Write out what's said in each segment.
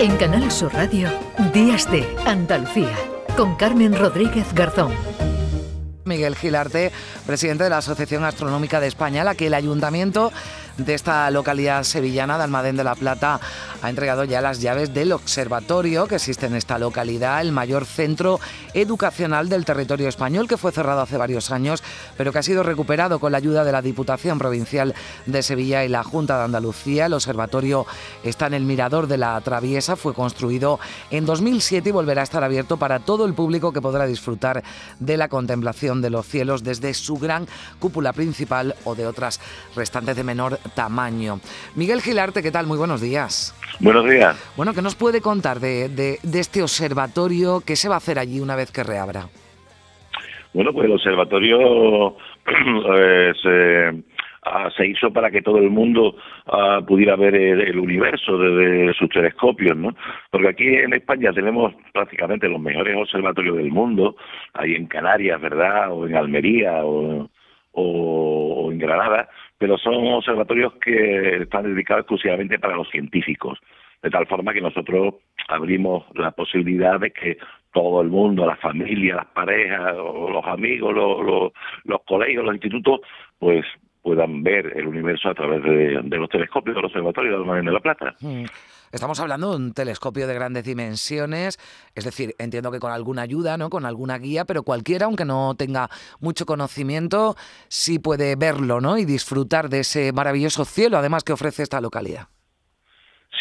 En Canal Sur Radio, Días de Andalucía, con Carmen Rodríguez Garzón. Miguel Gilarte, presidente de la Asociación Astronómica de España, a la que el ayuntamiento de esta localidad sevillana de Almadén de la Plata ha entregado ya las llaves del observatorio que existe en esta localidad, el mayor centro educacional del territorio español que fue cerrado hace varios años, pero que ha sido recuperado con la ayuda de la Diputación Provincial de Sevilla y la Junta de Andalucía. El observatorio está en el Mirador de la Traviesa, fue construido en 2007 y volverá a estar abierto para todo el público que podrá disfrutar de la contemplación de los cielos desde su gran cúpula principal o de otras restantes de menor tamaño. Miguel Gilarte, ¿qué tal? Muy buenos días. Buenos días. Bueno, ¿qué nos puede contar de, este observatorio? ¿Qué se va a hacer allí una vez que reabra? Bueno, pues el observatorio eh, ah, se, hizo para que todo el mundo ah, pudiera ver el, universo desde sus telescopios, ¿no? Porque aquí en España tenemos prácticamente los mejores observatorios del mundo, ahí en Canarias, ¿verdad? O en Almería, o, o en Granada, pero son observatorios que están dedicados exclusivamente para los científicos, de tal forma que nosotros abrimos la posibilidad de que todo el mundo, la familia, las parejas, los amigos, los, los, colegios, los institutos, pues puedan ver el universo a través de, los telescopios del Observatorio de de la Plata. Mm. Estamos hablando de un telescopio de grandes dimensiones, es decir, entiendo que con alguna ayuda, ¿no? Con alguna guía, pero cualquiera, aunque no tenga mucho conocimiento, sí puede verlo, ¿no? Y disfrutar de ese maravilloso cielo, además que ofrece esta localidad.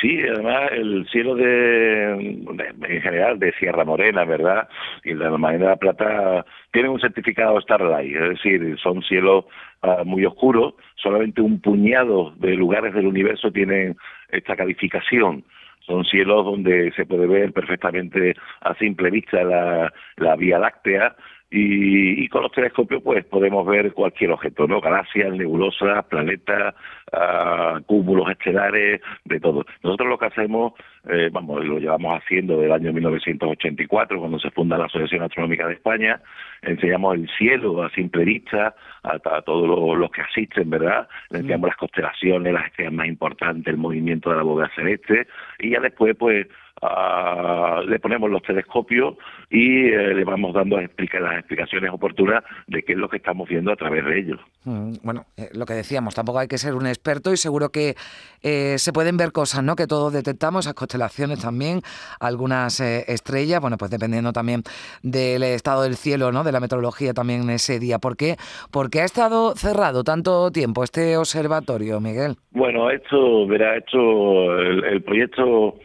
Sí, además el cielo de, en general de Sierra Morena, ¿verdad? Y la Almaena de la Plata tiene un certificado Starlight, es decir, son cielos ah, muy oscuros, solamente un puñado de lugares del universo tienen esta calificación. Son cielos donde se puede ver perfectamente a simple vista la, la Vía Láctea y, con los telescopios pues podemos ver cualquier objeto, ¿no? Galaxias, nebulosas, planetas, uh, cúmulos estelares, de todo. Nosotros lo que hacemos, eh, vamos, lo llevamos haciendo desde el año 1984, cuando se funda la Asociación Astronómica de España, enseñamos el cielo a simple vista, a, todos los, que asisten, ¿verdad? Le enseñamos las constelaciones, las estrellas más importantes, el movimiento de la bóveda celeste, y ya después pues le ponemos los telescopios y eh, le vamos dando las explicaciones oportunas de qué es lo que estamos viendo a través de ellos. Mm, bueno, eh, lo que decíamos, tampoco hay que ser un experto y seguro que eh, se pueden ver cosas, ¿no? Que todos detectamos, esas constelaciones también, algunas estrellas, bueno, pues dependiendo también del estado del cielo, ¿no? De la meteorología también ese día. ¿Por qué? Porque ha estado cerrado tanto tiempo este observatorio, Miguel. Bueno, esto, verá, esto, el proyecto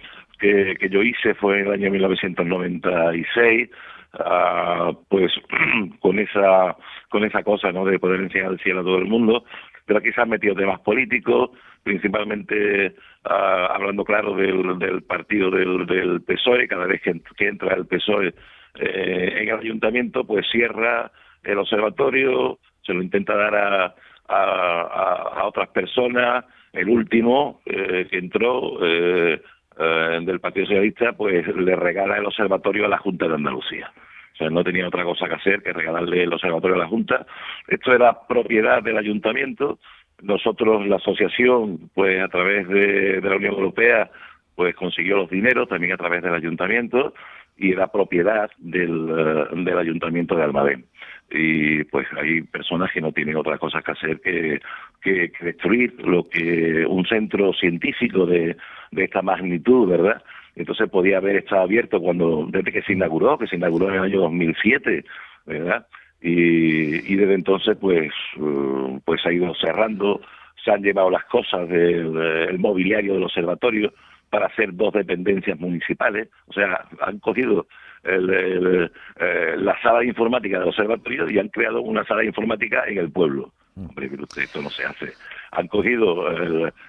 que, yo hice fue en el año 1996, ah, pues con esa con esa cosa no de poder enseñar el cielo a todo el mundo, pero aquí se han metido temas políticos, principalmente ah, hablando claro del, del partido del, del, PSOE, cada vez que, entra el PSOE eh, en el ayuntamiento, pues cierra el observatorio, se lo intenta dar a, a, a, otras personas, el último eh, que entró eh, eh, del Partido Socialista, pues le regala el observatorio a la Junta de Andalucía. O sea, no tenía otra cosa que hacer que regalarle el observatorio a la Junta. Esto era propiedad del ayuntamiento. Nosotros, la asociación, pues a través de, la Unión Europea, pues consiguió los dineros también a través del ayuntamiento y era propiedad del, eh, del ayuntamiento de Almadén y pues hay personas que no tienen otra cosa que hacer que, que, destruir lo que un centro científico de, de esta magnitud, ¿verdad? Entonces podía haber estado abierto cuando desde que se inauguró, que se inauguró en el año 2007, ¿verdad? Y, y desde entonces pues uh, pues ha ido cerrando, se han llevado las cosas del mobiliario del observatorio para hacer dos dependencias municipales, o sea, han cogido el, eh, la sala de informática del observatorio y han creado una sala de informática en el pueblo. Mm. Hombre, mire usted, esto no se hace. Han cogido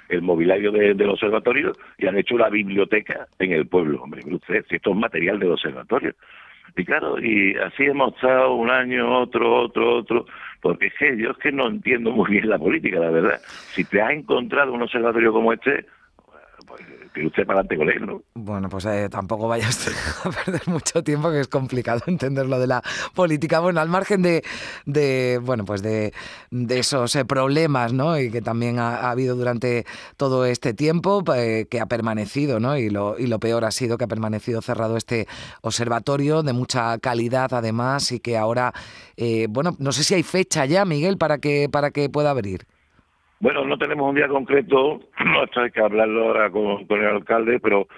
el, mobiliario del observatorio y han hecho una biblioteca en el pueblo. Hombre, mire usted, si esto es material del observatorio. Y claro, y así hemos estado un año, otro, otro, otro, porque es que yo es que no entiendo muy bien la política, la verdad. Si te has encontrado un observatorio como este, pues que usted para adelante con él, ¿no? Bueno, pues eh, tampoco vaya a perder mucho tiempo, que es complicado entender lo de la política. Bueno, al margen de, de bueno, pues de, de esos eh, problemas, ¿no? Y que también ha, habido durante todo este tiempo, eh, que ha permanecido, ¿no? Y lo, y lo peor ha sido que ha permanecido cerrado este observatorio de mucha calidad, además, y que ahora, bueno, no sé si hay fecha ya, Miguel, para que, para que pueda abrir. Bueno, no tenemos un día concreto, esto hay que hablarlo ahora con, el alcalde, pero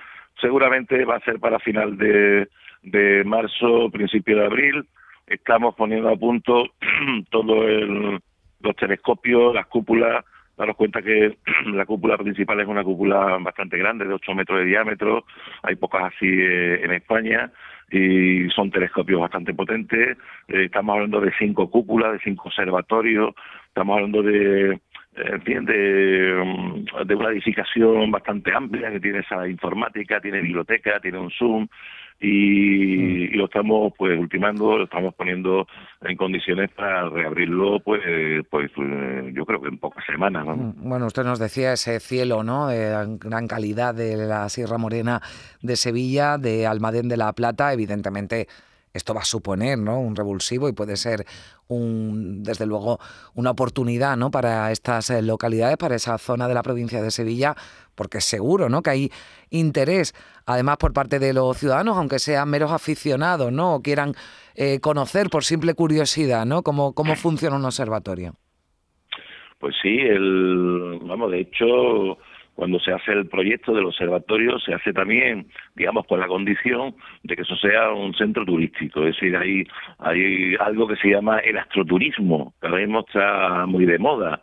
seguramente va a ser para final de, de marzo, principio de abril. Estamos poniendo a punto todos los telescopios, las cúpulas. Daros cuenta que la cúpula principal es una cúpula bastante grande, de 8 metros de diámetro. Hay pocas así eh, en España y son telescopios bastante potentes. Eh, estamos hablando de cinco cúpulas, de cinco observatorios. Estamos hablando de en fin, de, de, una edificación bastante amplia que tiene esa informática, tiene biblioteca, tiene un Zoom y, mm. lo estamos pues ultimando, lo estamos poniendo en condiciones para reabrirlo pues pues eh, yo creo que en pocas semanas. Mm, bueno, usted nos decía ese cielo, ¿no? De gran calidad de la Sierra Morena de Sevilla, de Almadén de la Plata, evidentemente esto va a suponer ¿no? un revulsivo y puede ser un, desde luego una oportunidad ¿no? para estas eh, localidades, para esa zona de la provincia de Sevilla, porque seguro ¿no? que hay interés, además por parte de los ciudadanos, aunque sean meros aficionados ¿no? o quieran eh, conocer por simple curiosidad ¿no? cómo, cómo funciona un observatorio. Pues sí, el, vamos, de hecho cuando se hace el proyecto del observatorio, se hace también, digamos, con la condición de que eso sea un centro turístico. Es decir, hay, hay algo que se llama el astroturismo, que ahora mismo está muy de moda.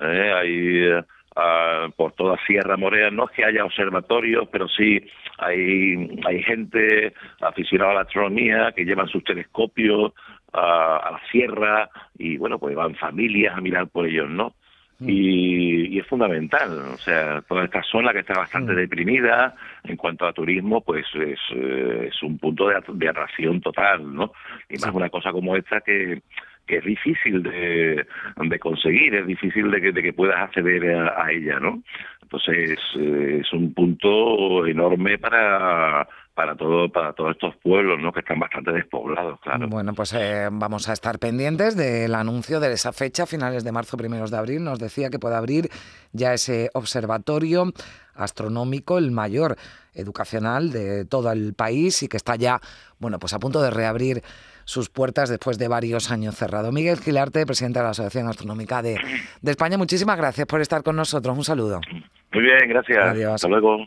¿eh? Hay ah, por toda Sierra Morena, no es que haya observatorios, pero sí hay, hay gente aficionada a la astronomía que llevan sus telescopios a, a la sierra y, bueno, pues van familias a mirar por ellos, ¿no? Mm. y, es fundamental. O sea, toda esta zona que está bastante mm. deprimida en cuanto a turismo, pues es, eh, es un punto de, de, atracción total, ¿no? Y más una cosa como esta que, que es difícil de, de conseguir, es difícil de que, de que puedas acceder a, ella, ¿no? Entonces eh, es un punto enorme para para todo para todos estos pueblos ¿no? que están bastante despoblados claro bueno pues eh, vamos a estar pendientes del anuncio de esa fecha finales de marzo primeros de abril nos decía que puede abrir ya ese observatorio astronómico el mayor educacional de todo el país y que está ya bueno pues a punto de reabrir sus puertas después de varios años cerrado. Miguel Gilarte, presidente de la Asociación Astronómica de, de España, muchísimas gracias por estar con nosotros. Un saludo. Muy bien, gracias. Adiós. Hasta luego.